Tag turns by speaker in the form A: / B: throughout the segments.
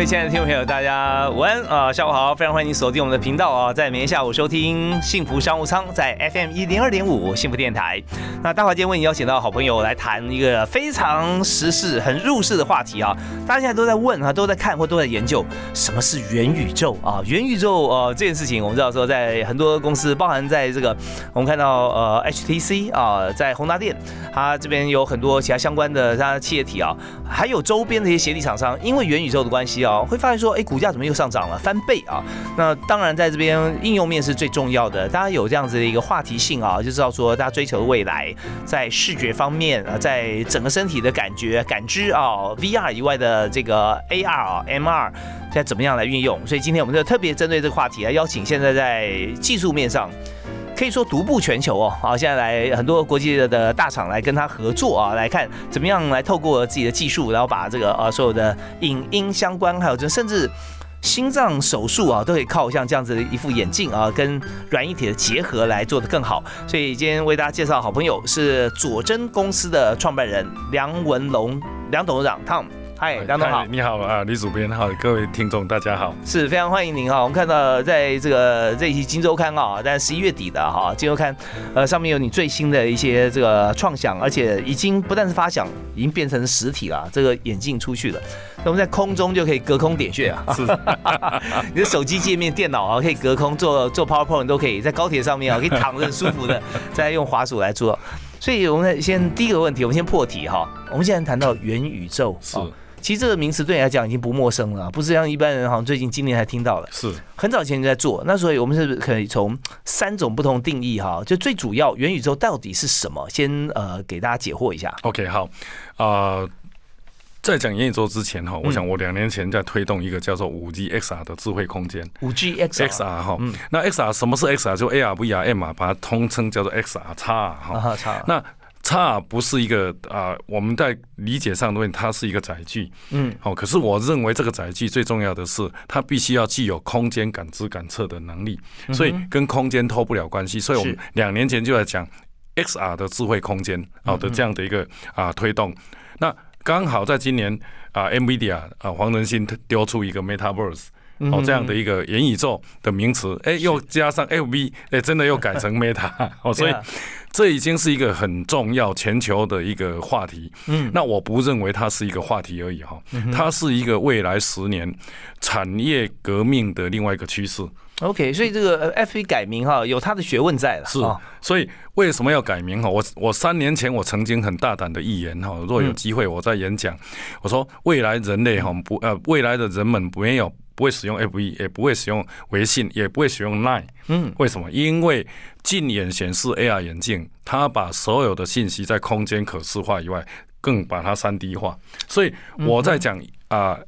A: 各位亲爱的听众朋友，大家午安啊，下午好，非常欢迎您锁定我们的频道啊，在每天下午收听幸福商务舱，在 FM 一零二点五幸福电台。那大华今天为你邀请到好朋友来谈一个非常时事、很入世的话题啊，大家现在都在问啊，都在看或都在研究什么是元宇宙啊？元宇宙呃这件事情，我们知道说在很多公司，包含在这个我们看到呃 HTC 啊，在宏达电，它这边有很多其他相关的它企业体啊，还有周边的一些协力厂商，因为元宇宙的关系啊。哦会发现说，哎，股价怎么又上涨了，翻倍啊？那当然，在这边应用面是最重要的。大家有这样子的一个话题性啊，就知道说，大家追求的未来，在视觉方面啊，在整个身体的感觉、感知啊，VR 以外的这个 AR 啊、MR，在怎么样来运用？所以今天我们就特别针对这个话题来邀请现在在技术面上。可以说独步全球哦，好，现在来很多国际的大厂来跟他合作啊，来看怎么样来透过自己的技术，然后把这个呃所有的影音相关，还有这甚至心脏手术啊，都可以靠像这样子的一副眼镜啊，跟软硬体的结合来做得更好。所以今天为大家介绍好朋友是佐真公司的创办人梁文龙梁董事长 Tom。嗨，梁总好，
B: 你好啊，李主编好，各位听众大家好，
A: 是非常欢迎您哈。我们看到在这个这一期《金周刊》啊，在十一月底的哈，《金周刊》呃上面有你最新的一些这个创想，而且已经不但是发想，已经变成实体了。这个眼镜出去了，那我们在空中就可以隔空点穴啊。是，你的手机界面、电脑啊，可以隔空做做 PowerPoint 都可以，在高铁上面啊，可以躺着很舒服的，再用滑鼠来做。所以我们先第一个问题，我们先破题哈。我们现在谈到元宇宙
B: 是。
A: 其实这个名词对你来讲已经不陌生了，不是像一般人好像最近今年才听到的。
B: 是，
A: 很早前就在做。那所以我们是可以从三种不同定义哈，就最主要元宇宙到底是什么，先呃给大家解惑一下。
B: OK，好，啊，在讲元宇宙之前哈，我想我两年前在推动一个叫做五 G XR 的智慧空间。
A: 五 G XR
B: 哈，那 XR 什么是 XR？就 AR、VR、M 啊，把它通称叫做 XR 叉哈。叉。那差不是一个啊，我们在理解上的问题它是一个载具，嗯，好，可是我认为这个载具最重要的是，它必须要具有空间感知感测的能力，所以跟空间脱不了关系。所以我们两年前就在讲 XR 的智慧空间，好的这样的一个啊推动。那刚好在今年啊，NVIDIA 啊黄仁勋丢出一个 Metaverse。哦，这样的一个元宇宙的名词，哎，又加上 L V，哎，真的又改成 Meta，哦，所以这已经是一个很重要全球的一个话题。嗯，那我不认为它是一个话题而已哈，它是一个未来十年产业革命的另外一个趋势。
A: OK，所以这个 F B 改名哈，有它的学问在了。
B: 是，所以为什么要改名哈？我我三年前我曾经很大胆的预言哈，若有机会我在演讲，我说未来人类哈不呃，未来的人们没有。不会使用 F E，也不会使用微信，也不会使用 Line。嗯，为什么？因为近眼显示 AR 眼镜，它把所有的信息在空间可视化以外，更把它三 D 化。所以我在讲啊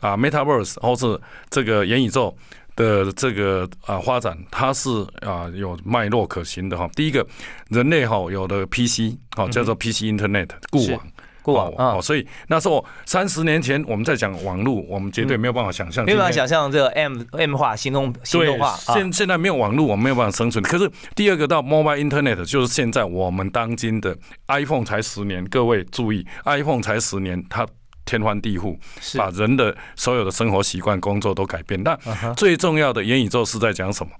B: 啊 Metaverse 或是这个元宇宙的这个啊发展，它是啊有脉络可循的哈。第一个，人类哈有的 PC 哈叫做 PC Internet 固网。网哦，所以那时候三十年前我们在讲网络，我们绝对没有办法想象，
A: 没有办法想象这个 M M 化、行动、行动化。
B: 现现在没有网络，我们没有办法生存。可是第二个到 Mobile Internet，就是现在我们当今的 iPhone 才十年，各位注意，iPhone 才十年，它天翻地覆，把人的所有的生活习惯、工作都改变。那最重要的元宇宙是在讲什么？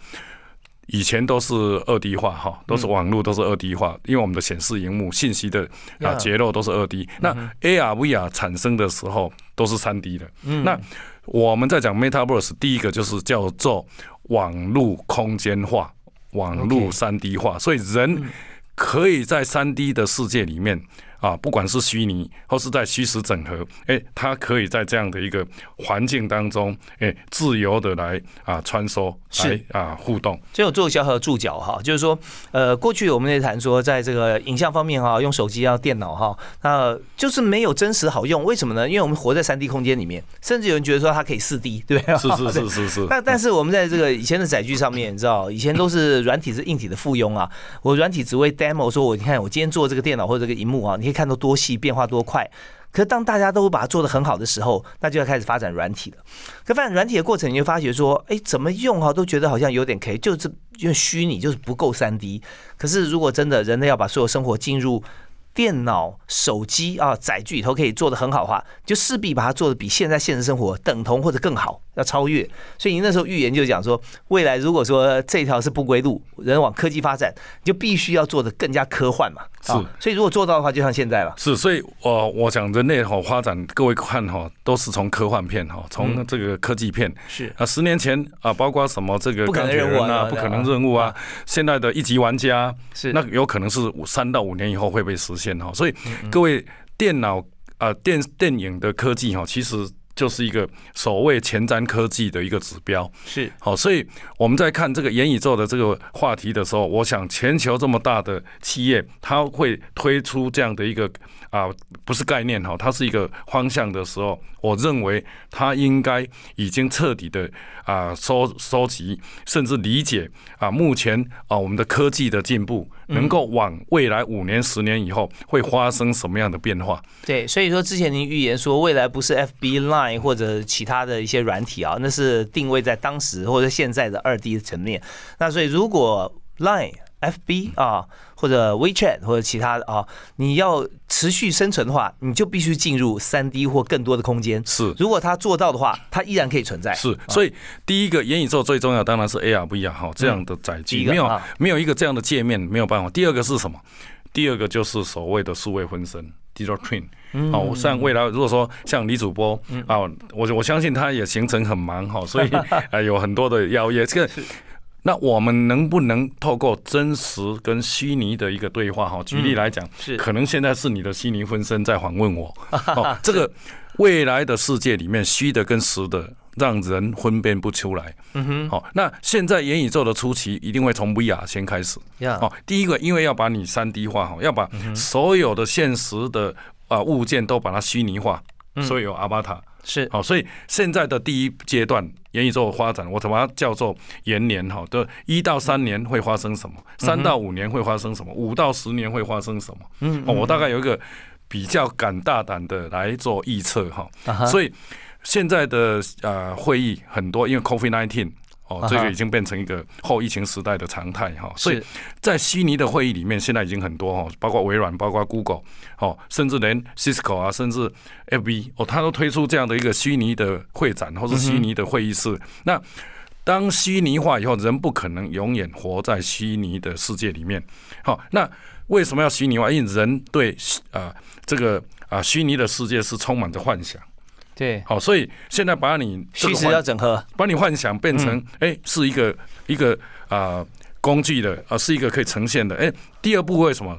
B: 以前都是二 D 化哈，都是网络都是二 D 化，因为我们的显示荧幕信息的啊结构都是二 D。那 AR VR 产生的时候都是三 D 的。那我们在讲 Metaverse，第一个就是叫做网络空间化、网络三 D 化，所以人可以在三 D 的世界里面啊，不管是虚拟或是在虚实整合，哎，它可以在这样的一个环境当中，哎，自由的来啊穿梭，来啊互动。
A: 这有做小小的注脚哈，就是说，呃，过去我们在谈说，在这个影像方面哈，用手机啊、电脑哈，那就是没有真实好用。为什么呢？因为我们活在三 D 空间里面，甚至有人觉得说它可以四 D，对不对？
B: 是是是是是。
A: 那但是我们在这个以前的载具上面，你知道，以前都是软体是硬体的附庸啊。我软体只为 demo，说我你看我今天做这个电脑或者这个荧幕啊，你可以看到多细，变化多快。可是当大家都把它做得很好的时候，那就要开始发展软体了。可发展软体的过程，你就发觉说，哎，怎么用哈，都觉得好像有点 K，就是因为虚拟就是不够三 D。可是如果真的人类要把所有生活进入电脑、手机啊载具里头可以做得很好的话，就势必把它做的比现在现实生活等同或者更好。要超越，所以你那时候预言就讲说，未来如果说这条是不归路，人往科技发展，你就必须要做的更加科幻嘛。
B: 是，
A: 所以如果做到的话，就像现在了。
B: 是，所以我我讲人类哈发展，各位看哈，都是从科幻片哈，从这个科技片
A: 是
B: 啊，十年前啊，包括什么这个钢铁人啊，不可能任务啊，现在的一级玩家
A: 是
B: 那有可能是三到五年以后会被实现哈。所以各位电脑啊电电影的科技哈，其实。就是一个所谓前瞻科技的一个指标，
A: 是
B: 好，所以我们在看这个元宇宙的这个话题的时候，我想全球这么大的企业，它会推出这样的一个啊，不是概念哈，它是一个方向的时候，我认为它应该已经彻底的啊收收集，甚至理解啊，目前啊我们的科技的进步。能够往未来五年、十年以后会发生什么样的变化？
A: 对，所以说之前您预言说未来不是 F B Line 或者其他的一些软体啊，那是定位在当时或者现在的二 D 层面。那所以如果 Line FB 啊，或者 WeChat 或者其他的啊，你要持续生存的话，你就必须进入三 D 或更多的空间。
B: 是，
A: 如果他做到的话，他依然可以存在。
B: 是，所以第一个元宇宙最重要当然是 AR、VR 哈这样的载具，没有没有一个这样的界面没有办法。第二个是什么？第二个就是所谓的数位分身 （Digital Twin）。哦，像未来如果说像李主播啊，我我相信他也行程很忙哈，所以啊 有很多的邀约。这个。那我们能不能透过真实跟虚拟的一个对话哈？举例来讲，
A: 是
B: 可能现在是你的虚拟分身在访问我。哦，这个未来的世界里面，虚的跟实的让人分辨不出来。嗯哼。好，那现在元宇宙的初期一定会从 VR 先开始。哦，第一个因为要把你三 D 化哈，要把所有的现实的啊物件都把它虚拟化，所以有阿巴塔。
A: 是
B: 好，所以现在的第一阶段元宇宙发展，我怎么叫做延年哈，的一到三年会发生什么？三到五年会发生什么？五到十年会发生什么？嗯，我大概有一个比较敢大胆的来做预测哈。所以现在的呃会议很多，因为 COVID nineteen。哦，这个已经变成一个后疫情时代的常态哈，所以在悉尼的会议里面，现在已经很多哈，包括微软、包括 Google，哦，甚至连 Cisco 啊，甚至 FB 哦，它都推出这样的一个虚拟的会展或是虚拟的会议室。那当虚拟化以后，人不可能永远活在虚拟的世界里面。好，那为什么要虚拟化？因为人对啊这个啊虚拟的世界是充满着幻想。
A: 对，
B: 好，所以现在把你
A: 其实要整合，
B: 把你幻想变成哎，是一个一个啊工具的啊，是一个可以呈现的。哎，第二步为什么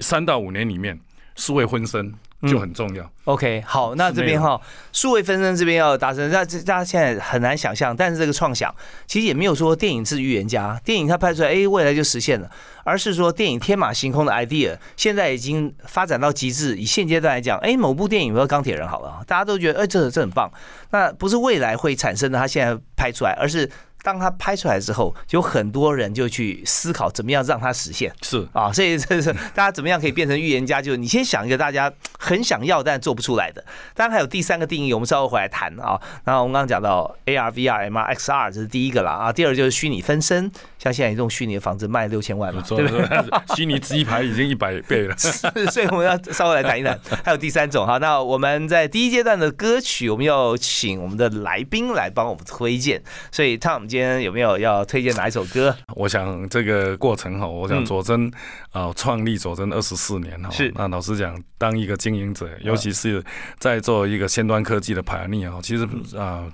B: 三到五年里面是会分身？就很重要。
A: OK，好，那这边哈，数位分身这边要达成，那这大家现在很难想象，但是这个创想其实也没有说电影是预言家，电影它拍出来，哎，未来就实现了，而是说电影天马行空的 idea 现在已经发展到极致。以现阶段来讲，哎，某部电影，比如钢铁人好了，大家都觉得，哎，这这很棒。那不是未来会产生的，他现在拍出来，而是。当他拍出来之后，有很多人就去思考怎么样让它实现。
B: 是
A: 啊，所以这是大家怎么样可以变成预言家？就是你先想一个大家很想要但做不出来的。当然还有第三个定义，我们稍后回来谈啊。那我们刚刚讲到 AR、VR、MR、XR，这是第一个了啊。第二就是虚拟分身，像现在一栋虚拟的房子卖六千万嘛，对不对？
B: 虚拟机牌已经一百倍了。
A: 所以我们要稍微来谈一谈。还有第三种哈，那我们在第一阶段的歌曲，我们要请我们的来宾来帮我们推荐。所以 Tom。今天有没有要推荐哪一首歌？
B: 我想这个过程哈，我想佐真啊，创立佐真二十四年哈，
A: 是
B: 那老实讲，当一个经营者，尤其是在做一个先端科技的排逆啊，其实啊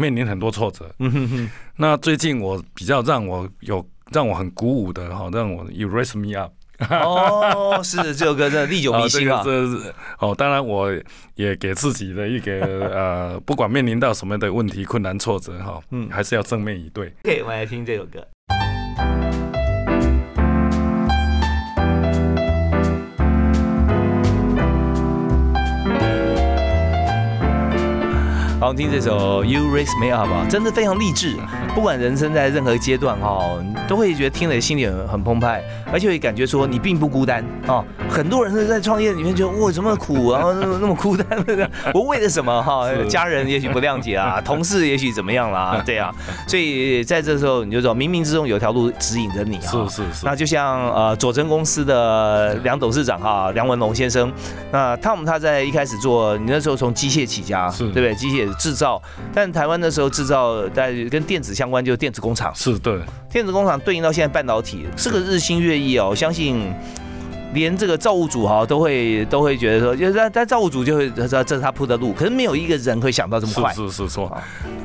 B: 面临很多挫折。嗯哼哼。那最近我比较让我有让我很鼓舞的哈，让我 you raise me up
A: 哦，是这首歌真的历久弥新啊。
B: 这是哦，当然我也给自己的一个呃，不管面临到什么的问题、困难、挫折哈，嗯，还是要正面以对。
A: OK，我们来听这首歌。好，听这首 You Raise Me Up 吧，真的非常励志。不管人生在任何阶段哈，都会觉得听了心里很澎湃，而且会感觉说你并不孤单啊。很多人是在创业里面觉得哇，怎么苦啊，那么 那么孤单，我为了什么哈？家人也许不谅解啊，同事也许怎么样啦，对啊。所以在这时候你就说，冥冥之中有条路指引着你
B: 啊。是是是。
A: 那就像呃，佐真公司的梁董事长哈，梁文龙先生，那汤姆他在一开始做，你那时候从机械起家，对不对？机械。制造，但台湾那时候制造在跟电子相关，就是电子工厂。
B: 是对，
A: 电子工厂对应到现在半导体，这个日新月异哦。我相信连这个造物主哈都会都会觉得说，就是在造物主就会知道这是他铺的路，可是没有一个人会想到这么快。
B: 是是错，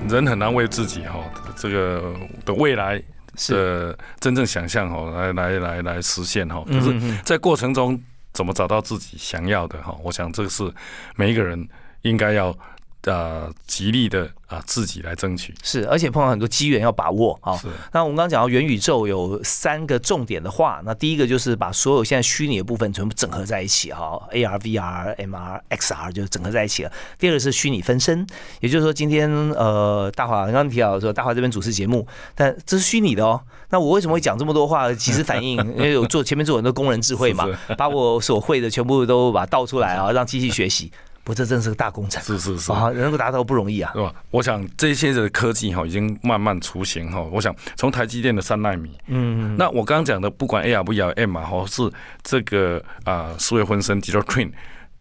B: 人很难为自己哈这个的未来的真正想象哈来来来来实现哈。可是，在过程中怎么找到自己想要的哈？我想这个是每一个人应该要。呃，极力的啊，自己来争取
A: 是，而且碰到很多机缘要把握啊。是。那我们刚刚讲到元宇宙有三个重点的话，那第一个就是把所有现在虚拟的部分全部整合在一起哈，AR、VR、MR、XR 就整合在一起了。第二个是虚拟分身，也就是说今天呃，大华刚刚提到说大华这边主持节目，但这是虚拟的哦。那我为什么会讲这么多话？其实反映因为有做前面做很多工人智慧嘛，把我所会的全部都把它倒出来啊，让机器学习。不，这真是个大工程。
B: 是是是
A: 啊，能够达到不容易啊，
B: 是吧？我想这些的科技哈，已经慢慢雏形哈。我想从台积电的三纳米，嗯，那我刚刚讲的，不管 AR、VR、M 啊，或是这个啊，思维分身 Digital Twin，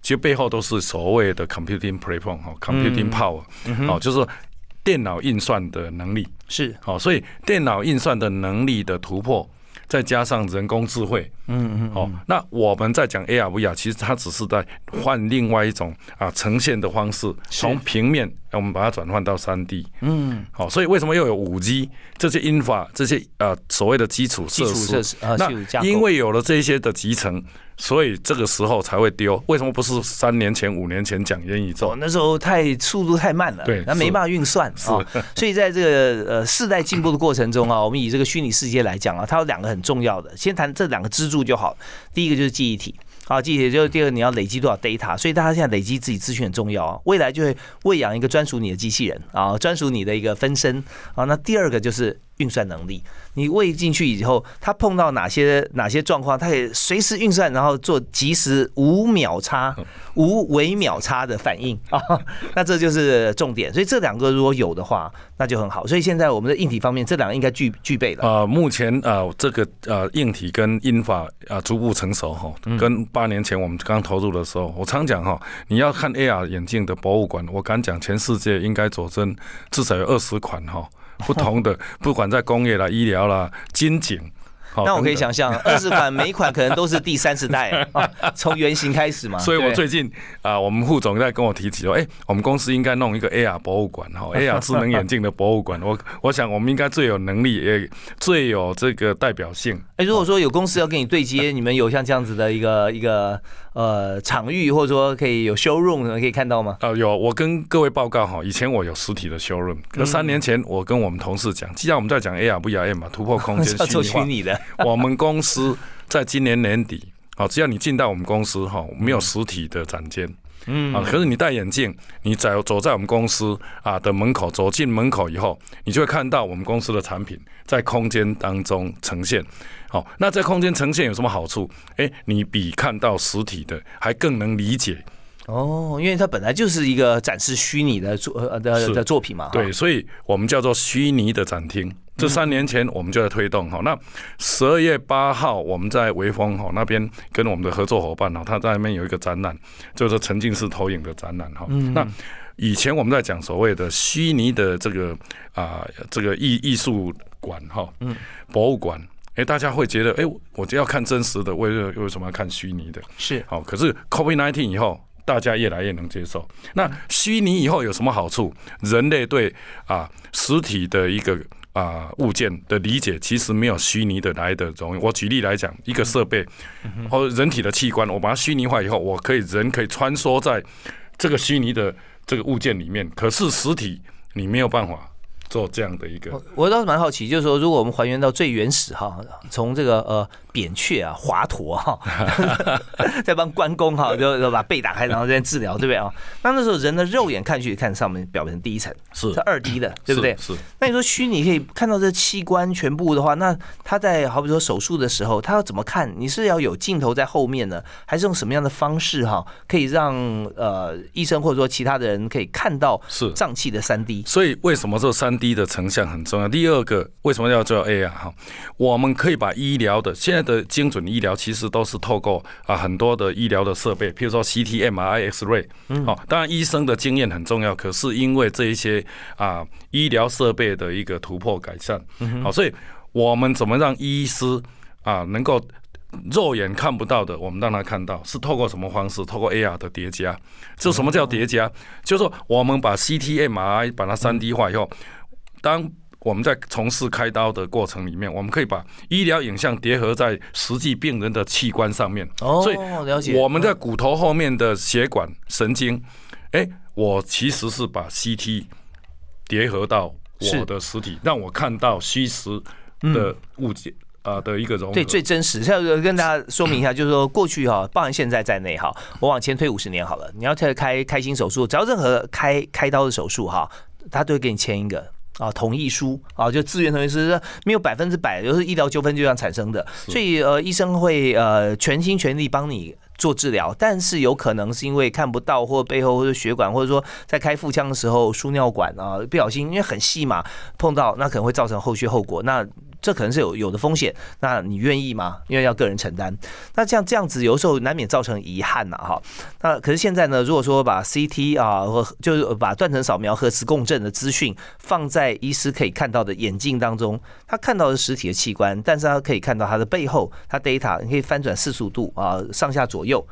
B: 其实背后都是所谓的 Computing Platform 哈，Computing Power，哦，就是电脑运算的能力
A: 是
B: 好，所以电脑运算的能力的突破。再加上人工智慧，嗯嗯，哦，那我们在讲 AR VR，其实它只是在换另外一种啊呈现的方式，从平面我们把它转换到三 D，嗯，好，所以为什么又有五 G 这些 infra 这些呃所谓的基础设施？那因为有了这些的集成。所以这个时候才会丢，为什么不是三年前、五年前讲元宇宙？
A: 那时候太速度太慢了，
B: 对，
A: 那没办法运算啊。所以在这个呃世代进步的过程中啊，我们以这个虚拟世界来讲啊，它有两个很重要的，先谈这两个支柱就好。第一个就是记忆体，好，记忆体就是第二你要累积多少 data，所以大家现在累积自己资讯很重要啊。未来就会喂养一个专属你的机器人啊，专属你的一个分身啊。那第二个就是运算能力。你喂进去以后，它碰到哪些哪些状况，它可以随时运算，然后做及时无秒差、无微秒差的反应啊，那这就是重点。所以这两个如果有的话，那就很好。所以现在我们的硬体方面，这两个应该具具备了。
B: 呃，目前呃这个呃硬体跟英法啊逐步成熟哈，跟八年前我们刚投入的时候，我常讲哈，你要看 AR 眼镜的博物馆，我敢讲全世界应该佐证至少有二十款哈。不同的，不管在工业啦、医疗啦、金景，
A: 那我可以想象，二十款每一款可能都是第三十代，从原型开始嘛。
B: 所以我最近啊，我们副总在跟我提起说，哎，我们公司应该弄一个 AR 博物馆，哈，AR 智能眼镜的博物馆。我我想，我们应该最有能力，也最有这个代表性。
A: 哎，如果说有公司要跟你对接，你们有像这样子的一个一个。呃，场域或者说可以有 showroom 可以看到吗？
B: 呃，有，我跟各位报告哈，以前我有实体的 showroom，可三年前我跟我们同事讲，既然我们在讲 AR 不 AR 嘛，突破空间
A: 虚拟的，
B: 我们公司在今年年底，好，只要你进到我们公司哈，没有实体的展间。嗯啊，可是你戴眼镜，你走走在我们公司啊的门口，走进门口以后，你就会看到我们公司的产品在空间当中呈现。好，那在空间呈现有什么好处？哎，你比看到实体的还更能理解。
A: 哦，因为它本来就是一个展示虚拟的作呃的的作品嘛。
B: 对，所以我们叫做虚拟的展厅。这三年前我们就在推动哈，那十二月八号我们在微风哈那边跟我们的合作伙伴哈，他在那边有一个展览，就是沉浸式投影的展览哈。那以前我们在讲所谓的虚拟的这个啊这个艺艺术馆哈，嗯，博物馆，哎，大家会觉得哎，我就要看真实的，为为什么要看虚拟的？
A: 是
B: 好，可是 COVID nineteen 以后。大家越来越能接受。那虚拟以后有什么好处？人类对啊实体的一个啊物件的理解，其实没有虚拟的来的容易。我举例来讲，一个设备或人体的器官，我把它虚拟化以后，我可以人可以穿梭在这个虚拟的这个物件里面，可是实体你没有办法。做这样的一个，
A: 我倒是蛮好奇，就是说，如果我们还原到最原始哈，从这个呃扁鹊啊、华佗哈，在帮关公哈，就就把背打开，然后在治疗，对不对啊？那那时候人的肉眼看去看上面表层第一层
B: 是
A: 是二 D 的，对不对？
B: 是。
A: 那你说虚拟可以看到这器官全部的话，那他在好比说手术的时候，他要怎么看？你是要有镜头在后面呢，还是用什么样的方式哈，可以让呃医生或者说其他的人可以看到
B: 是
A: 脏器的三 D？
B: 所以为什么这三 D？低的成像很重要。第二个，为什么要做 AR 哈？我们可以把医疗的现在的精准医疗，其实都是透过啊很多的医疗的设备，譬如说 CT、MRI、X-ray。嗯。好，当然医生的经验很重要，可是因为这一些啊医疗设备的一个突破改善，好，所以我们怎么让医师啊能够？肉眼看不到的，我们让他看到，是透过什么方式？透过 AR 的叠加。就什么叫叠加？就是说，我们把 CT、MRI 把它三 D 化以后，当我们在从事开刀的过程里面，我们可以把医疗影像叠合在实际病人的器官上面。
A: 哦，所以了解。
B: 我们在骨头后面的血管、神经，哎，我其实是把 CT 叠合到我的实体，让我看到虚实的物件。啊的一个融
A: 对最真实，要跟大家说明一下，就是说过去哈，包含现在在内哈，我往前推五十年好了，你要开开开心手术，只要任何开开刀的手术哈，他都会给你签一个啊同意书啊，就自愿同意书，没有百分之百，就是医疗纠纷就这样产生的，所以呃医生会呃全心全力帮你做治疗，但是有可能是因为看不到或背后或者血管，或者说在开腹腔的时候输尿管啊不小心因为很细嘛碰到，那可能会造成后续后果那。这可能是有有的风险，那你愿意吗？因为要个人承担。那这样这样子，有时候难免造成遗憾呐，哈。那可是现在呢，如果说把 CT 啊，或就是把断层扫描、核磁共振的资讯放在医师可以看到的眼镜当中，他看到的实体的器官，但是他可以看到他的背后，他 data 你可以翻转四十五度啊，上下左右，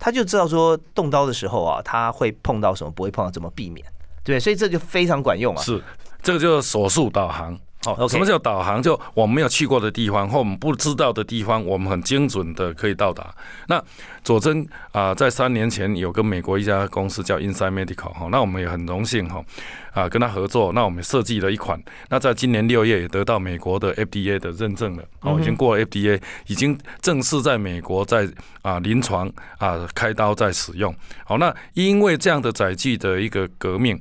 A: 他就知道说动刀的时候啊，他会碰到什么，不会碰到怎么避免，对，所以这就非常管用啊。
B: 是，这个就是手术导航。哦，什么叫导航？就我们没有去过的地方或我们不知道的地方，我们很精准的可以到达。那佐真啊，在三年前有跟美国一家公司叫 Inside Medical 哈，那我们也很荣幸哈啊跟他合作。那我们设计了一款，那在今年六月也得到美国的 FDA 的认证了，哦，已经过了 FDA，已经正式在美国在啊临床啊开刀在使用。好，那因为这样的载具的一个革命。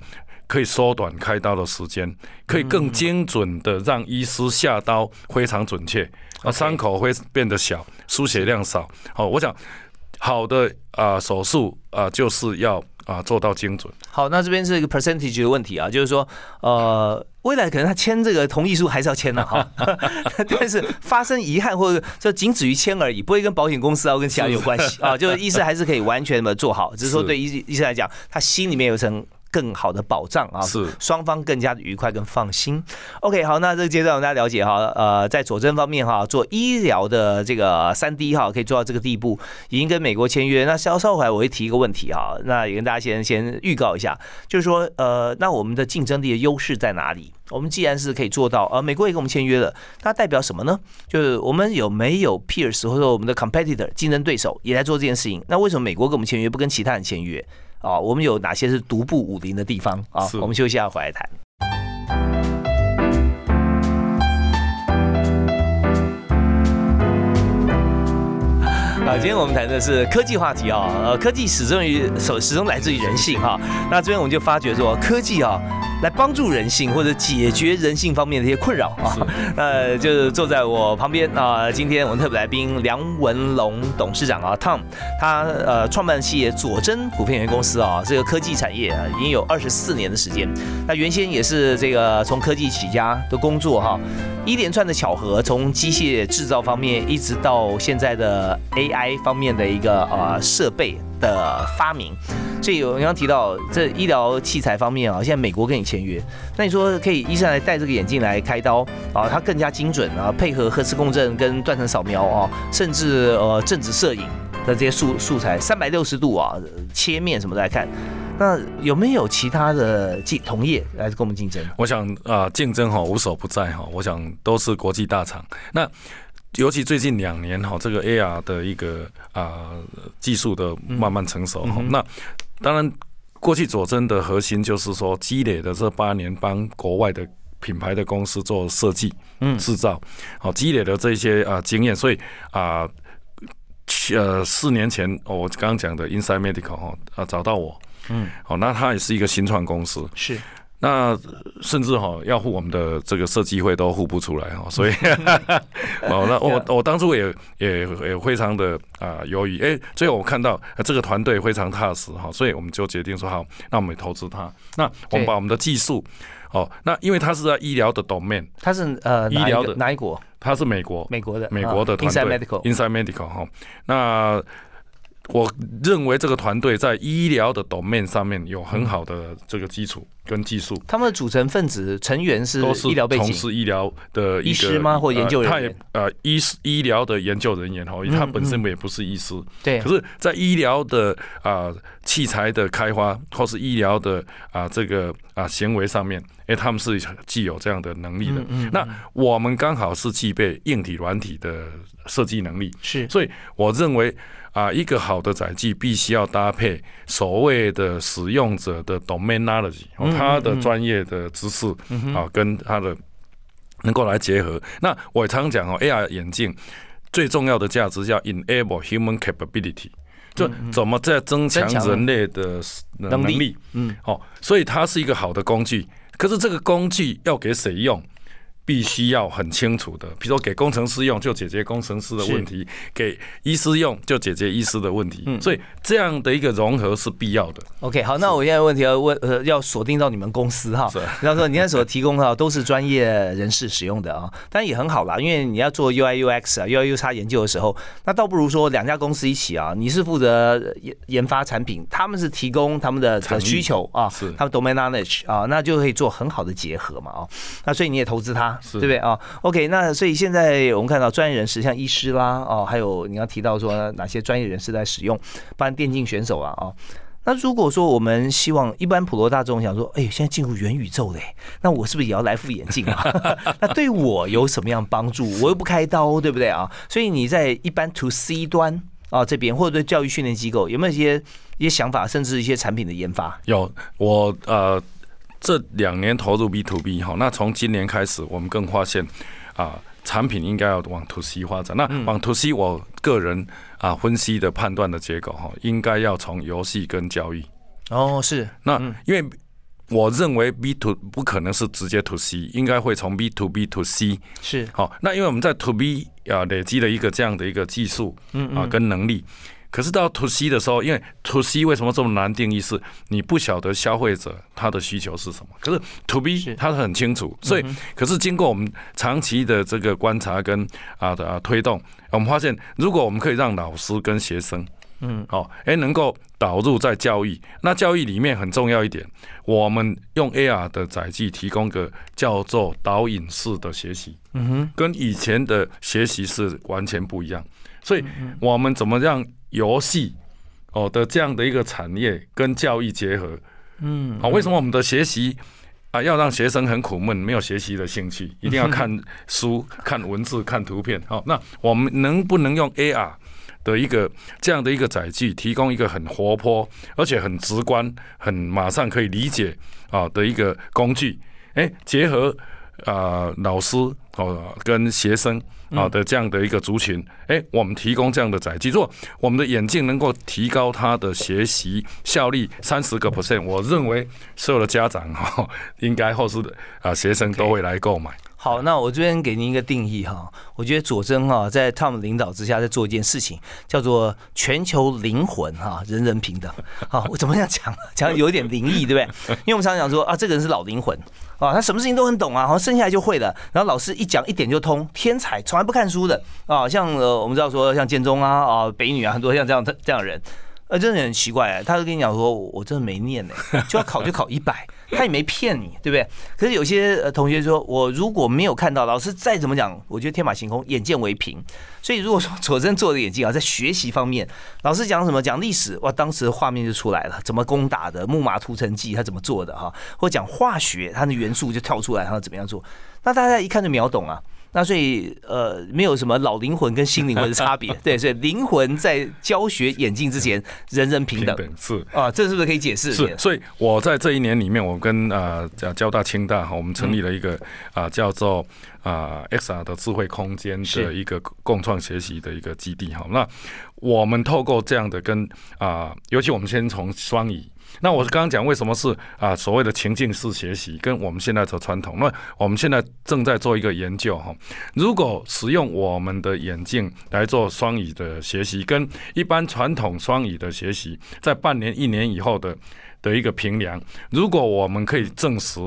B: 可以缩短开刀的时间，可以更精准的让医师下刀非常准确，啊，伤口会变得小，输血量少。好，我想好的啊手术啊就是要啊做到精准。
A: 好，那这边是一个 percentage 的问题啊，就是说呃未来可能他签这个同意书还是要签的哈，但是发生遗憾或者就仅止于签而已，不会跟保险公司啊跟其他有关系啊，就是医师还是可以完全的做好，只是说对医医生来讲，他心里面有层。更好的保障啊，
B: 是
A: 双方更加的愉快跟放心。OK，好，那这个阶段我大家了解哈，呃，在佐证方面哈，做医疗的这个三 D 哈，可以做到这个地步，已经跟美国签约。那稍稍回来我会提一个问题哈，那也跟大家先先预告一下，就是说呃，那我们的竞争力的优势在哪里？我们既然是可以做到，呃，美国也跟我们签约了，那代表什么呢？就是我们有没有 peers 或者我们的 competitor 竞争对手也在做这件事情？那为什么美国跟我们签约，不跟其他人签约？啊，我们有哪些是独步武林的地方啊？我们休息一下，回来谈。啊，今天我们谈的是科技话题啊，呃，科技始终于始始终来自于人性哈。那这边我们就发觉说，科技啊。来帮助人性或者解决人性方面的一些困扰啊，那，就是坐在我旁边啊，今天我们特别来宾梁文龙董事长啊，Tom，他呃创办企业佐真股份有限公司啊，这个科技产业啊已经有二十四年的时间，那原先也是这个从科技起家的工作哈，一连串的巧合，从机械制造方面一直到现在的 AI 方面的一个呃设备。的发明，所以有刚刚提到这医疗器材方面啊，现在美国跟你签约，那你说可以医生来戴这个眼镜来开刀啊，它更加精准啊，配合核磁共振跟断层扫描啊，甚至呃正子摄影的这些素素材，三百六十度啊切面什么来看。那有没有其他的竞同业来跟我们竞争？
B: 我想啊，竞争哈无所不在哈，我想都是国际大厂。那尤其最近两年哈，这个 AR 的一个啊技术的慢慢成熟哈。那当然，过去佐真的核心就是说积累的这八年帮国外的品牌的公司做设计、嗯。制造，好积累的这些啊经验，所以啊。呃，四年前我刚刚讲的 Inside Medical 哈啊找到我，嗯，好，那他也是一个新创公司，
A: 是，
B: 那甚至哈要付我们的这个设计费都付不出来哈，所以，哦，那我我当初也也也非常的啊犹豫，哎，最后我看到这个团队非常踏实哈，所以我们就决定说好，那我们投资他，那我们把我们的技术，哦，那因为他是在医疗的 domain，
A: 他是呃医疗的。哪一国？
B: 他是美国，
A: 美国的，
B: 美国的团队，Inside Medical，哈，那。我认为这个团队在医疗的 domain 上面有很好的这个基础跟技术。
A: 他们的组成分子成员是
B: 都是
A: 医疗背景，从
B: 事医疗的
A: 医师吗？或研究人员？
B: 呃，医医疗的研究人员哈，他本身也不是医师。
A: 对。
B: 可是，在医疗的啊器材的开发或是医疗的啊这个啊行为上面，哎，他们是具有这样的能力的。嗯那我们刚好是具备硬体软体的设计能力。
A: 是。
B: 所以我认为。啊，一个好的载具必须要搭配所谓的使用者的 domain knowledge，他的专业的知识啊，跟他的能够来结合。那我常讲哦，AR 眼镜最重要的价值叫 enable human capability，就怎么在增强人类的能力。嗯，哦，所以它是一个好的工具，可是这个工具要给谁用？必须要很清楚的，比如说给工程师用就解决工程师的问题，给医师用就解决医师的问题。嗯，所以这样的一个融合是必要的。
A: OK，好，那我现在问题要问呃，要锁定到你们公司哈。比方说，你现在所提供的都是专业人士使用的啊，当然也很好啦，因为你要做 UI UX 啊，UI UX 研究的时候，那倒不如说两家公司一起啊，你是负责研研发产品，他们是提供他们的需求啊，
B: 是
A: 他们 domain knowledge 啊，那就可以做很好的结合嘛啊。那所以你也投资他。对不对啊？OK，那所以现在我们看到专业人士像医师啦，哦，还有你要提到说哪些专业人士在使用，包括电竞选手啊，哦，那如果说我们希望一般普罗大众想说，哎，现在进入元宇宙嘞，那我是不是也要来副眼镜啊？那对我有什么样帮助？我又不开刀，对不对啊？所以你在一般 To C 端啊这边，或者对教育训练机构，有没有一些一些想法，甚至一些产品的研发？
B: 有，我呃。这两年投入 B to B 哈，那从今年开始，我们更发现啊，产品应该要往 To C 发展。那往 To C，我个人啊分析的判断的结果哈，应该要从游戏跟交易。
A: 哦，是。
B: 那因为我认为 B to 不可能是直接 To C，应该会从 B to B to C。
A: 是。
B: 好，那因为我们在 To B 啊累积了一个这样的一个技术啊跟能力。可是到 to C 的时候，因为 to C 为什么这么难定义？是你不晓得消费者他的需求是什么。可是 to B 他是很清楚，所以可是经过我们长期的这个观察跟啊的啊推动，我们发现如果我们可以让老师跟学生，嗯，好，哎，能够导入在教育，那教育里面很重要一点，我们用 AR 的载具提供个叫做导引式的学习，嗯哼，跟以前的学习是完全不一样。所以我们怎么让游戏哦的这样的一个产业跟教育结合，嗯，好，为什么我们的学习啊要让学生很苦闷，没有学习的兴趣，一定要看书、看文字、看图片？好，那我们能不能用 AR 的一个这样的一个载具，提供一个很活泼而且很直观、很马上可以理解啊的一个工具？哎，结合啊老师哦跟学生。啊的，这样的一个族群，哎，我们提供这样的载具，如果我们的眼镜能够提高他的学习效率三十个 percent，我认为所有的家长哈，应该或是啊学生都会来购买。
A: 好，那我这边给您一个定义哈，我觉得佐真哈在 Tom 领导之下在做一件事情，叫做全球灵魂哈，人人平等。好，我怎么样讲？讲有一点灵异，对不对？因为我们常常讲说啊，这个人是老灵魂。啊，他什么事情都很懂啊，好像生下来就会了。然后老师一讲一点就通，天才，从来不看书的啊。像呃，我们知道说像建中啊啊，北女啊，很多像这样这样的人。呃，真的很奇怪，他就跟你讲说，我真的没念呢，就要考就考一百，他也没骗你，对不对？可是有些呃同学说，我如果没有看到老师再怎么讲，我觉得天马行空，眼见为凭。所以如果说佐证做的眼镜啊，在学习方面，老师讲什么讲历史，哇，当时的画面就出来了，怎么攻打的木马屠城记，他怎么做的哈？或讲化学，它的元素就跳出来，他怎么样做？那大家一看就秒懂啊。那所以呃，没有什么老灵魂跟新灵魂的差别，对，所以灵魂在教学演进之前，人人平等
B: 是
A: 啊，这是不是可以解释？
B: 是，所以我在这一年里面，我跟呃交大、清大哈，我们成立了一个啊叫做啊 XR 的智慧空间的一个共创学习的一个基地哈。那我们透过这样的跟啊，尤其我们先从双语。那我刚刚讲为什么是啊所谓的情境式学习，跟我们现在的传统。那我们现在正在做一个研究哈，如果使用我们的眼镜来做双语的学习，跟一般传统双语的学习，在半年、一年以后的的一个评量，如果我们可以证实，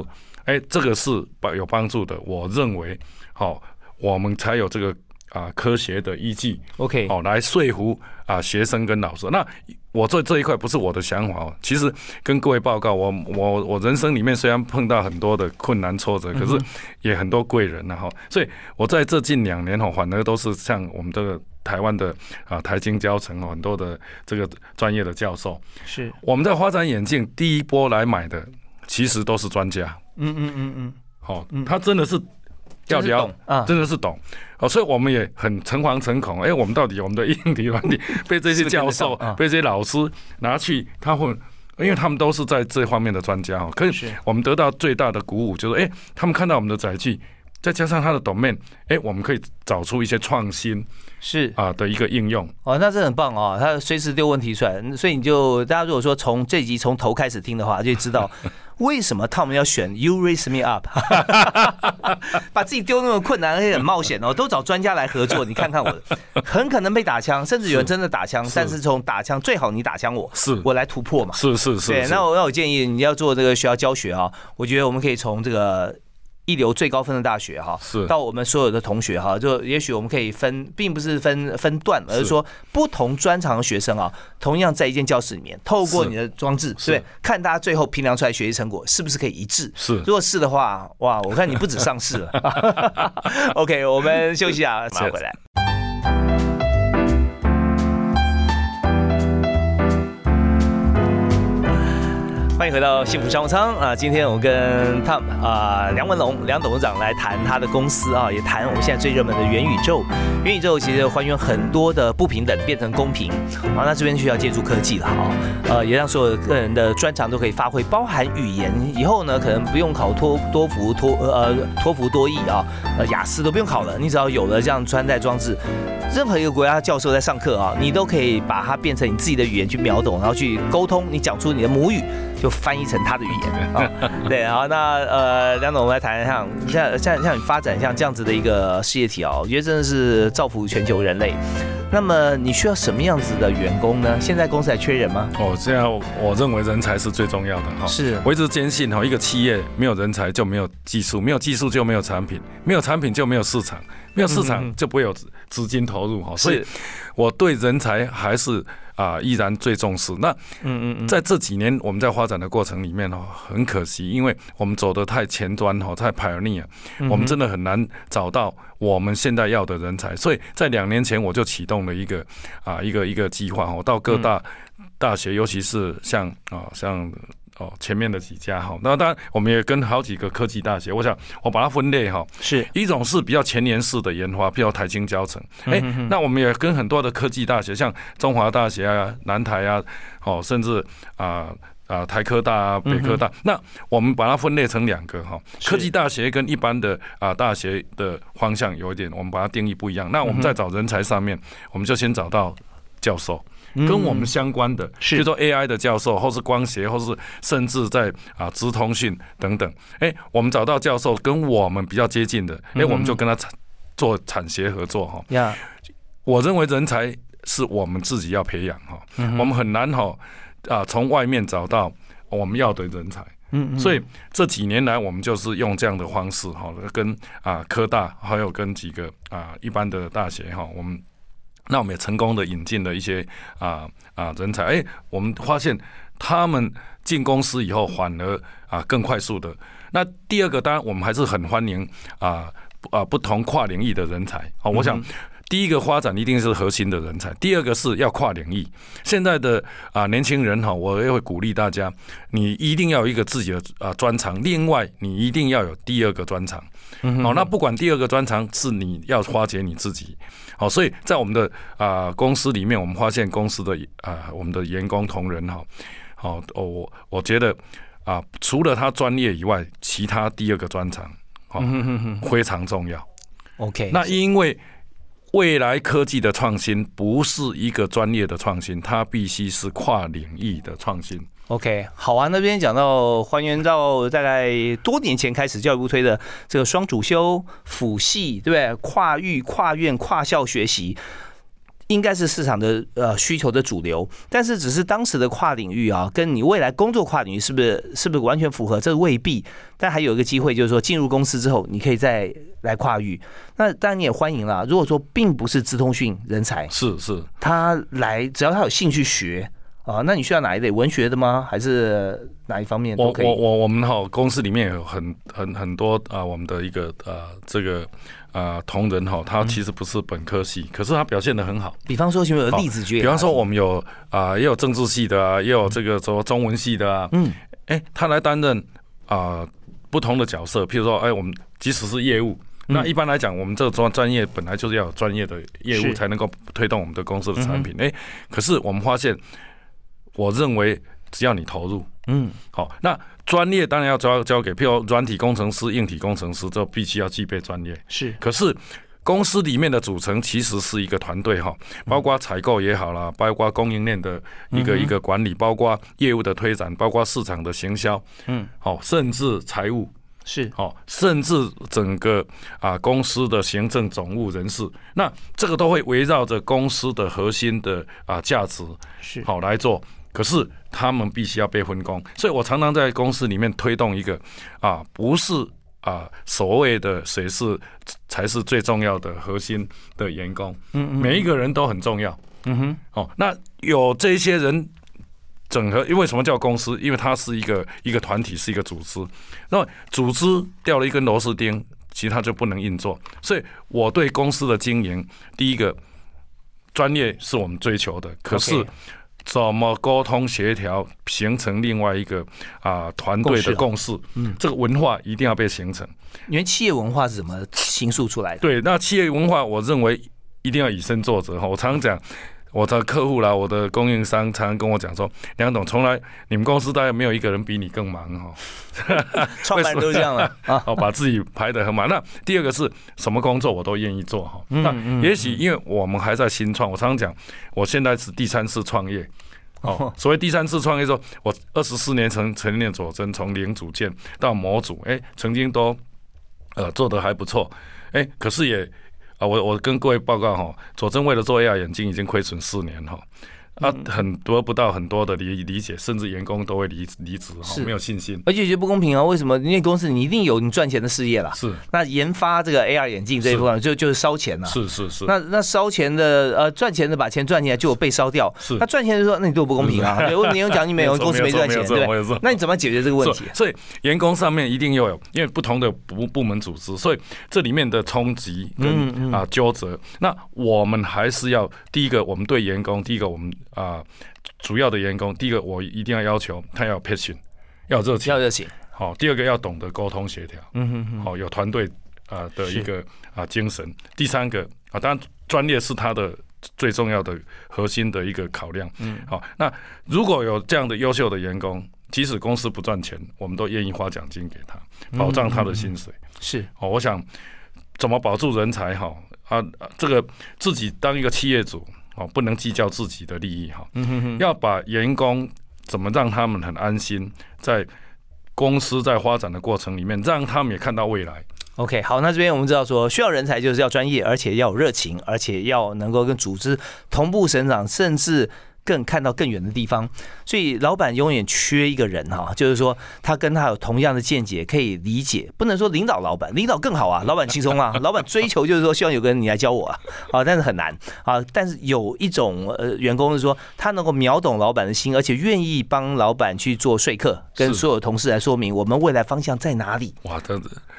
B: 哎，这个是有帮助的，我认为好，我们才有这个。啊，科学的依据
A: ，OK，
B: 好，来说服啊学生跟老师。那我做这一块不是我的想法哦，其实跟各位报告，我我我人生里面虽然碰到很多的困难挫折，可是也很多贵人呢哈。所以我在这近两年哦，反而都是像我们这个台湾的啊台经教程很多的这个专业的教授，
A: 是
B: 我们在发展眼镜第一波来买的，其实都是专家。嗯嗯嗯嗯，好，他真的是。
A: 要聊
B: 啊，真的是懂哦，所以我们也很诚惶诚恐。哎，我们到底我们的硬体软体被这些教授、被这些老师拿去，他会，因为他们都是在这方面的专家哦。可是我们得到最大的鼓舞就是，哎，他们看到我们的载具，再加上他的 domain，哎，我们可以找出一些创新。
A: 是。
B: 啊的一个应用。
A: 哦，那这很棒哦，他随时丢问题出来，所以你就大家如果说从这集从头开始听的话，就知道 为什么他们要选 You Raise Me Up，把自己丢那么困难而且很冒险哦，都找专家来合作，你看看我，很可能被打枪，甚至有人真的打枪，但是从打枪最好你打枪我，
B: 是。
A: 我来突破嘛，
B: 是是是，
A: 对，那我那我建议你要做这个学校教学啊，我觉得我们可以从这个。一流最高分的大学哈，
B: 是
A: 到我们所有的同学哈，就也许我们可以分，并不是分分段，而是说不同专长的学生啊，同样在一间教室里面，透过你的装置，对，看大家最后评量出来学习成果是不是可以一致？
B: 是，
A: 如果是的话，哇，我看你不止上市了。OK，我们休息啊，马上回来。欢迎回到幸福商务舱啊！今天我跟他啊梁文龙梁董事长来谈他的公司啊，也谈我们现在最热门的元宇宙。元宇宙其实还原很多的不平等变成公平啊，那这边需要借助科技了哈，呃，也让所有个人的专长都可以发挥，包含语言。以后呢，可能不用考托多福托呃托福多译啊，呃雅思都不用考了，你只要有了这样穿戴装置，任何一个国家教授在上课啊，你都可以把它变成你自己的语言去秒懂，然后去沟通，你讲出你的母语。就翻译成他的语言啊，对，然后那呃，梁总，我们来谈一下，像像像你发展像这样子的一个事业体哦，我觉得真的是造福全球人类。那么你需要什么样子的员工呢？现在公司还缺人吗？
B: 哦，现在我认为人才是最重要的哈。
A: 是，
B: 我一直坚信哈，一个企业没有人才就没有技术，没有技术就没有产品，没有产品就没有市场，没有市场就不会有资金投入哈。所以我对人才还是。啊，依然最重视。那，嗯嗯，在这几年我们在发展的过程里面哦，很可惜，因为我们走得太前端哈，太 pioneer，我们真的很难找到我们现在要的人才。所以在两年前我就启动了一个啊一个一个计划哦，到各大大学，尤其是像啊像。哦，前面的几家哈，那当然我们也跟好几个科技大学，我想我把它分类哈，
A: 是。
B: 一种是比较前沿式的研发，比如台经教程，哎，那我们也跟很多的科技大学，像中华大学啊、南台啊，哦，甚至啊啊台科大啊、北科大，那我们把它分类成两个哈，科技大学跟一般的啊大学的方向有一点，我们把它定义不一样。那我们在找人才上面，我们就先找到教授。跟我们相关的，比如说 AI 的教授，或是光学，或是甚至在啊资通讯等等，哎，我们找到教授跟我们比较接近的，哎，我们就跟他产做产学合作哈。呀，我认为人才是我们自己要培养哈，我们很难哈啊从外面找到我们要的人才。嗯，所以这几年来，我们就是用这样的方式哈，跟啊科大还有跟几个啊一般的大学哈，我们。那我们也成功的引进了一些啊啊人才，哎，我们发现他们进公司以后反而啊更快速的。那第二个，当然我们还是很欢迎啊啊不同跨领域的人才。啊，我想第一个发展一定是核心的人才，第二个是要跨领域。现在的啊年轻人哈，我也会鼓励大家，你一定要有一个自己的啊专长，另外你一定要有第二个专长。好，那不管第二个专长是你要发掘你自己。好，所以在我们的啊公司里面，我们发现公司的啊我们的员工同仁哈，好，我我觉得啊除了他专业以外，其他第二个专长好非常重要。
A: OK，
B: 那因为未来科技的创新不是一个专业的创新，它必须是跨领域的创新。
A: OK，好啊。那边讲到还原到大概多年前开始，教育部推的这个双主修辅系，对不对？跨域、跨院、跨校学习，应该是市场的呃需求的主流。但是，只是当时的跨领域啊，跟你未来工作跨领域是不是是不是完全符合？这未必。但还有一个机会，就是说进入公司之后，你可以再来跨域。那当然你也欢迎啦。如果说并不是资通讯人才，
B: 是是，
A: 他来只要他有兴趣学。啊，那你需要哪一类文学的吗？还是哪一方面
B: 我我我我们哈公司里面有很很很多啊，我们的一个呃这个啊同仁哈，他其实不是本科系，可是他表现的很好。
A: 比方说，有没有例子举？
B: 比方说，我们有啊，也有政治系的啊，也有这个说中文系的啊。嗯，哎，他来担任啊不同的角色，譬如说，哎，我们即使是业务，那一般来讲，我们这个专专业本来就是要有专业的业务才能够推动我们的公司的产品。哎，可是我们发现。我认为只要你投入，嗯，好，那专业当然要交交给，譬如软体工程师、硬体工程师，这必须要具备专业。
A: 是，
B: 可是公司里面的组成其实是一个团队哈，包括采购也好啦，包括供应链的一个一个管理，包括业务的推展，包括市场的行销，嗯，好，甚至财务
A: 是，
B: 好，甚至整个啊公司的行政总务人事，那这个都会围绕着公司的核心的啊价值
A: 是。
B: 好来做。可是他们必须要被分工，所以我常常在公司里面推动一个啊，不是啊所谓的谁是才是最重要的核心的员工，嗯嗯，每一个人都很重要，嗯哼，哦，那有这些人整合，因为什么叫公司？因为它是一个一个团体，是一个组织，那么组织掉了一根螺丝钉，其他就不能运作。所以我对公司的经营，第一个专业是我们追求的，可是。怎么沟通协调，形成另外一个啊团队的共识？嗯，这个文化一定要被形成。
A: 因为企业文化是怎么形塑出来的？
B: 对，那企业文化，我认为一定要以身作则哈。我常常讲。我的客户啦，我的供应商常常跟我讲说，梁董，从来你们公司大概没有一个人比你更忙
A: 哈。创办都这样了 啊，
B: 哦，把自己排得很满。那第二个是什么工作我都愿意做哈。那也许因为我们还在新创，我常常讲，我现在是第三次创业。哦，所谓第三次创业说，我二十四年成成年佐证，从零组件到模组，哎，曾经都呃做得还不错，哎，可是也。我我跟各位报告哈，佐证为了做 AR 眼镜已经亏损四年哈。啊，很得不到很多的理理解，甚至员工都会离离职，哈没有信心，
A: 而且觉得不公平啊！为什么？因为公司你一定有你赚钱的事业啦。
B: 是。
A: 那研发这个 AR 眼镜这一部分就就是烧钱了。
B: 是是是。
A: 那那烧钱的呃赚钱的把钱赚进来就有被烧掉。
B: 是。
A: 那赚钱的说那你对我不公平啊！对，我你有奖金没有？公司没赚钱，对
B: 对？
A: 那你怎么解决这个问题？
B: 所以员工上面一定要有，因为不同的部部门组织，所以这里面的冲击跟啊纠折，那我们还是要第一个，我们对员工，第一个我们啊。主要的员工，第一个我一定要要求他要 passion，要热情，
A: 要热情。
B: 好，第二个要懂得沟通协调，嗯哼哼，好有团队啊的一个啊精神。第三个啊，当然专业是他的最重要的核心的一个考量。嗯，好，那如果有这样的优秀的员工，即使公司不赚钱，我们都愿意花奖金给他，保障他的薪水。
A: 是，
B: 哦，我想怎么保住人才？哈啊，这个自己当一个企业主。哦，不能计较自己的利益哈，要把员工怎么让他们很安心，在公司在发展的过程里面，让他们也看到未来。
A: OK，好，那这边我们知道说，需要人才就是要专业，而且要有热情，而且要能够跟组织同步成长，甚至更看到更远的地方。所以老板永远缺一个人哈，就是说他跟他有同样的见解，可以理解。不能说领导老板，领导更好啊，老板轻松啊，老板追求就是说希望有个人你来教我啊，啊，但是很难啊。但是有一种呃员工是说他能够秒懂老板的心，而且愿意帮老板去做说客，跟所有同事来说明我们未来方向在哪里。哇，
B: 这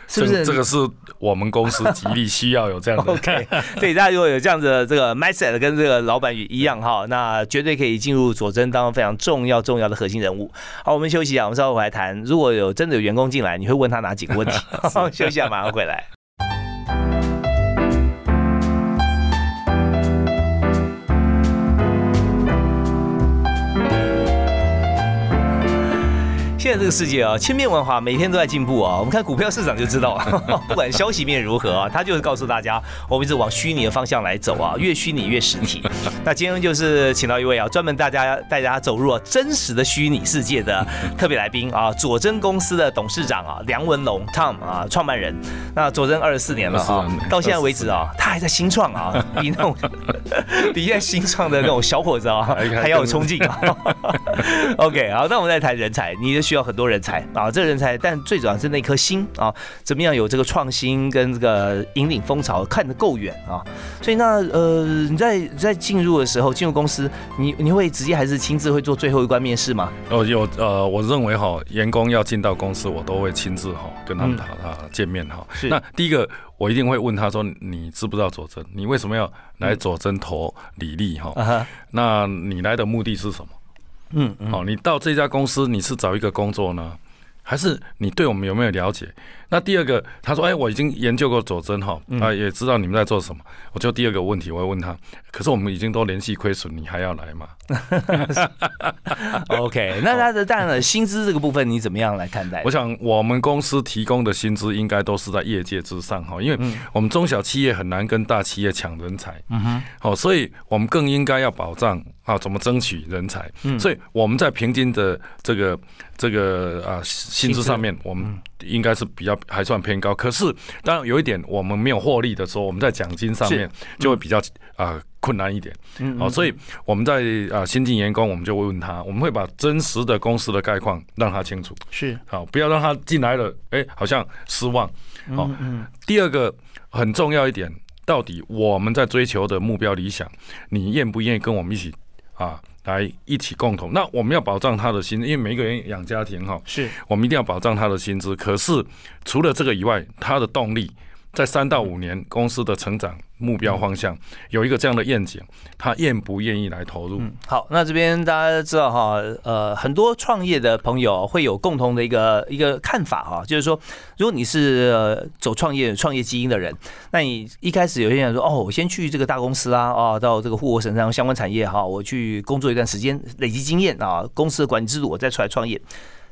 B: 是不是这个是我们公司极力需要有这样的
A: ？OK，对，大家如果有这样子的这个 mindset，跟这个老板一样哈，那绝对可以进入佐真当中非常重要重要的核心人物。好，我们休息一下，我们稍后回来谈。如果有真的有员工进来，你会问他哪几个问题？休息一下，马上回来。在这个世界啊，千变万化，每天都在进步啊。我们看股票市场就知道，不管消息面如何啊，它就是告诉大家，我们一直往虚拟的方向来走啊，越虚拟越实体。那今天就是请到一位啊，专门大家带大家走入真实的虚拟世界的特别来宾啊，佐真公司的董事长啊，梁文龙 Tom 啊，创办人。那佐真二十四年了啊，到现在为止啊，他还在新创啊，比那种比现在新创的那种小伙子啊还要有冲劲啊。OK，好，那我们再谈人才，你的需要很多人才啊，这个人才，但最主要是那颗心啊，怎么样有这个创新跟这个引领风潮，看得够远啊。所以那呃，你在在进入的时候，进入公司，你你会直接还是亲自会做最后一关面试吗？
B: 哦，有呃，我认为哈，员工要进到公司，我都会亲自哈跟他们打他见面哈。是。那第一个，我一定会问他说，你知不知道佐真？你为什么要来佐真投履历哈？那你来的目的是什么？嗯，好，你到这家公司，你是找一个工作呢，还是你对我们有没有了解？那第二个，他说：“哎，我已经研究过佐真哈，啊，也知道你们在做什么。”我就第二个问题，我会问他：“可是我们已经都联系亏损，你还要来吗？
A: ”OK，那他的当然薪资这个部分你怎么样来看待？
B: 我想我们公司提供的薪资应该都是在业界之上哈，因为我们中小企业很难跟大企业抢人才，嗯哼，好，所以我们更应该要保障啊，怎么争取人才？嗯，所以我们在平均的这个这个啊薪资上面，我们。应该是比较还算偏高，可是当然有一点，我们没有获利的时候，我们在奖金上面就会比较啊困难一点。嗯好，所以我们在啊新进员工，我们就会问他，我们会把真实的公司的概况让他清楚。
A: 是，
B: 好，不要让他进来了，哎，好像失望。好，第二个很重要一点，到底我们在追求的目标理想，你愿不愿意跟我们一起啊？来一起共同，那我们要保障他的薪资，因为每个人养家庭哈，
A: 是
B: 我们一定要保障他的薪资。可是除了这个以外，他的动力在三到五年公司的成长。目标方向有一个这样的愿景，他愿不愿意来投入？
A: 好，那这边大家知道哈，呃，很多创业的朋友会有共同的一个一个看法哈，就是说，如果你是呃走创业创业基因的人，那你一开始有些人说，哦，我先去这个大公司啊，啊，到这个护国神山相关产业哈，我去工作一段时间，累积经验啊，公司的管理制度，我再出来创业。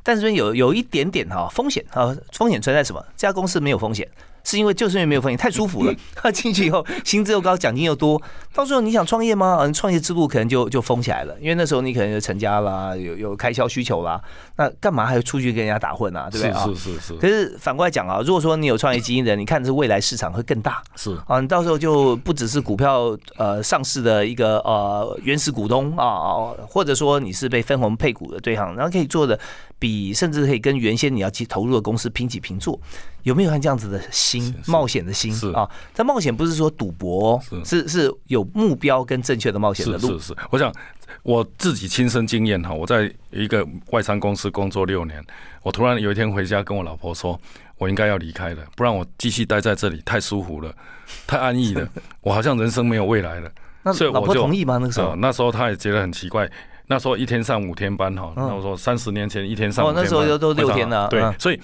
A: 但是有有一点点哈风险啊，风险存在什么？这家公司没有风险。是因为就是因为没有风险，太舒服了。他进去以后，薪资又高，奖金又多。到时候你想创业吗？嗯，创业之路可能就就封起来了。因为那时候你可能就成家啦，有有开销需求啦。那干嘛还要出去跟人家打混啊？对不对
B: 啊？是是是。
A: 可是反过来讲啊，如果说你有创业基因的，你看的是未来市场会更大。
B: 是
A: 啊，你到时候就不只是股票呃上市的一个呃原始股东啊啊，或者说你是被分红配股的对象，然后可以做的比甚至可以跟原先你要去投入的公司平起平坐。有没有像这样子的心，冒险的心啊？但冒险不是说赌博，是是有目标跟正确的冒险的
B: 路。是是，我想我自己亲身经验哈，我在一个外商公司工作六年，我突然有一天回家跟我老婆说，我应该要离开了，不然我继续待在这里太舒服了，太安逸了，我好像人生没有未来了。
A: 那所以老婆同意吗？那个时候，
B: 那时候他也觉得很奇怪。那时候一天上五天班哈，那我说三十年前一天上，哦，
A: 那时候都六天了，
B: 对，所以。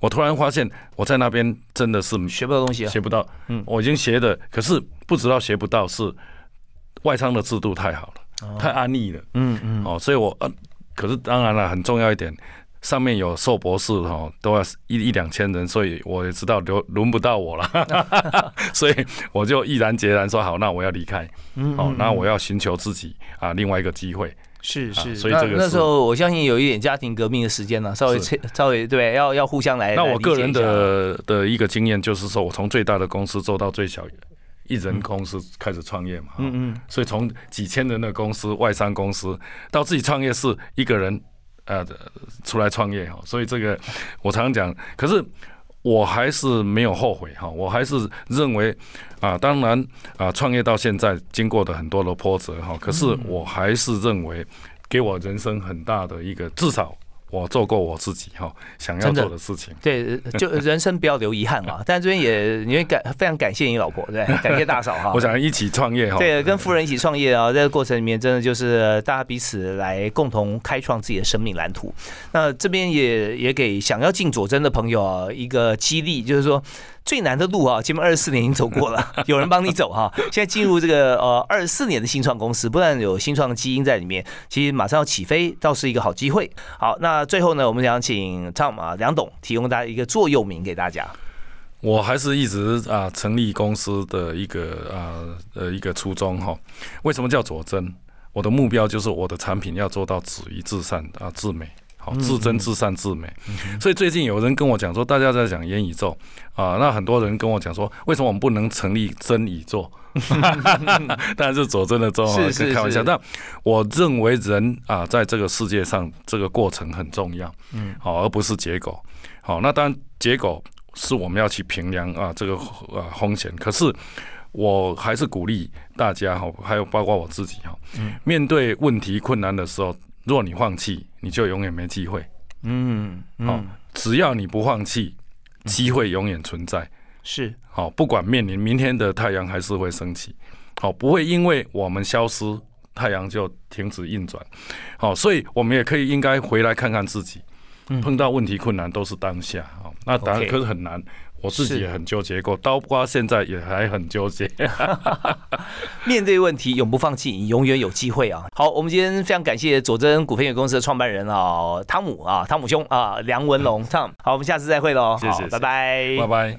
B: 我突然发现，我在那边真的是
A: 学不到东西，
B: 学不到。嗯，我已经学的，可是不知道学不到，是外商的制度太好了，太安逸了。嗯嗯。哦，所以我呃，可是当然了，很重要一点，上面有硕博士哈，都要一一两千人，所以我也知道轮轮不到我了，所以我就毅然决然说好，那我要离开。嗯。哦，那我要寻求自己啊另外一个机会。
A: 是是，所以这个那时候我相信有一点家庭革命的时间了，稍微稍微对，要要互相来。
B: 那我个人的的一个经验就是说，我从最大的公司做到最小一人公司开始创业嘛，嗯嗯，所以从几千人的公司、外商公司到自己创业是一个人呃出来创业哈，所以这个我常常讲，可是我还是没有后悔哈，我还是认为啊，当然啊，创业到现在经过的很多的波折哈，可是我还是认为给我人生很大的一个至少。我做过我自己哈想要做的事情，
A: 对，就 人生不要留遗憾嘛。但这边也因为感非常感谢你老婆，对，感谢大嫂哈。
B: 我想一起创业哈，
A: 对，跟夫人一起创业啊，在这个过程里面，真的就是大家彼此来共同开创自己的生命蓝图。那这边也也给想要进佐真的朋友啊一个激励，就是说。最难的路啊，前面二十四年已经走过了，有人帮你走哈。现在进入这个呃二十四年的新创公司，不但有新创的基因在里面，其实马上要起飞，倒是一个好机会。好，那最后呢，我们想请 Tom 啊梁董提供大家一个座右铭给大家。
B: 我还是一直啊成立公司的一个啊呃一个初衷哈。为什么叫佐真？我的目标就是我的产品要做到止于至善啊至美。好，自真、自善、自美。所以最近有人跟我讲说，大家在讲元宇宙啊，那很多人跟我讲说，为什么我们不能成立真宇宙？当然是佐真的宙，是开玩笑。但我认为人啊，在这个世界上，这个过程很重要，嗯，好，而不是结果。好，那当然结果是我们要去评量啊，这个呃风险。可是我还是鼓励大家哈，还有包括我自己哈，面对问题困难的时候。若你放弃，你就永远没机会。嗯，好，只要你不放弃，机会永远存在。
A: 是，
B: 好，不管面临明天的太阳还是会升起，好，不会因为我们消失，太阳就停止运转。好，所以我们也可以应该回来看看自己，碰到问题困难都是当下。好，那当然可是很难。我自己也很纠结过，刀瓜现在也还很纠结。
A: 面对问题，永不放弃，你永远有机会啊！好，我们今天非常感谢佐真股份有限公司的创办人啊，汤姆啊，汤姆兄啊，梁文龙，Tom。好，我们下次再会喽，
B: 谢谢，
A: 拜拜，
B: 拜拜。